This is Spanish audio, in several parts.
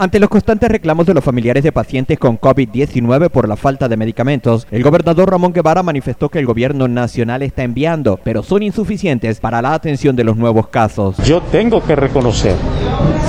Ante los constantes reclamos de los familiares de pacientes con COVID-19 por la falta de medicamentos, el gobernador Ramón Guevara manifestó que el gobierno nacional está enviando, pero son insuficientes para la atención de los nuevos casos. Yo tengo que reconocer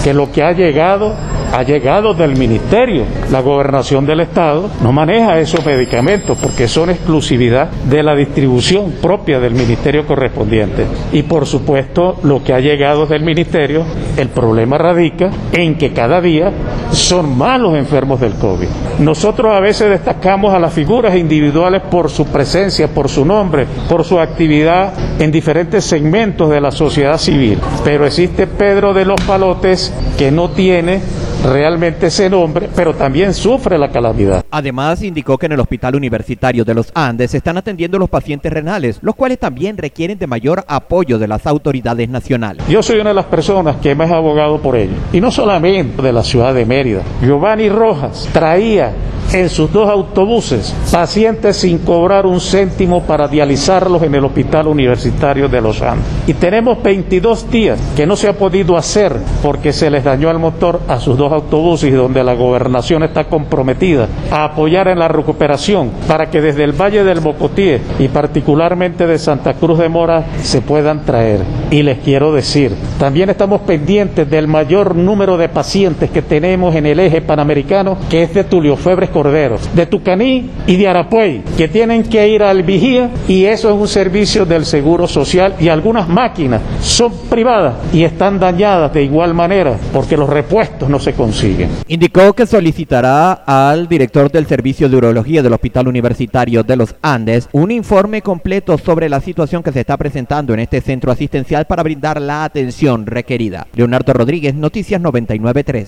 que lo que ha llegado ha llegado del ministerio. La gobernación del estado no maneja esos medicamentos porque son exclusividad de la distribución propia del ministerio correspondiente. Y por supuesto lo que ha llegado del ministerio, el problema radica en que cada día son más los enfermos del COVID. Nosotros a veces destacamos a las figuras individuales por su presencia, por su nombre, por su actividad en diferentes segmentos de la sociedad civil. Pero existe Pedro de los Palotes que no tiene realmente ese nombre, pero también sufre la calamidad. Además, indicó que en el Hospital Universitario de los Andes se están atendiendo los pacientes renales, los cuales también requieren de mayor apoyo de las autoridades nacionales. Yo soy una de las personas que más abogado por ello, y no solamente de la ciudad de Mérida. Giovanni Rojas traía en sus dos autobuses pacientes sin cobrar un céntimo para dializarlos en el Hospital Universitario de Los Andes. Y tenemos 22 días que no se ha podido hacer porque se les dañó el motor a sus dos autobuses donde la gobernación está comprometida a apoyar en la recuperación para que desde el Valle del Mocotíe y particularmente de Santa Cruz de Mora se puedan traer. Y les quiero decir, también estamos pendientes del mayor número de pacientes que tenemos en el eje panamericano, que es de Tulio Febres Corderos, de Tucaní y de Arapuey, que tienen que ir al vigía y eso es un servicio del Seguro Social y algunas máquinas son privadas y están dañadas de igual manera porque los repuestos no se consiguen. Indicó que solicitará al director del Servicio de Urología del Hospital Universitario de los Andes un informe completo sobre la situación que se está presentando en este centro asistencial para brindar la atención requerida. Leonardo Rodríguez, Noticias 993.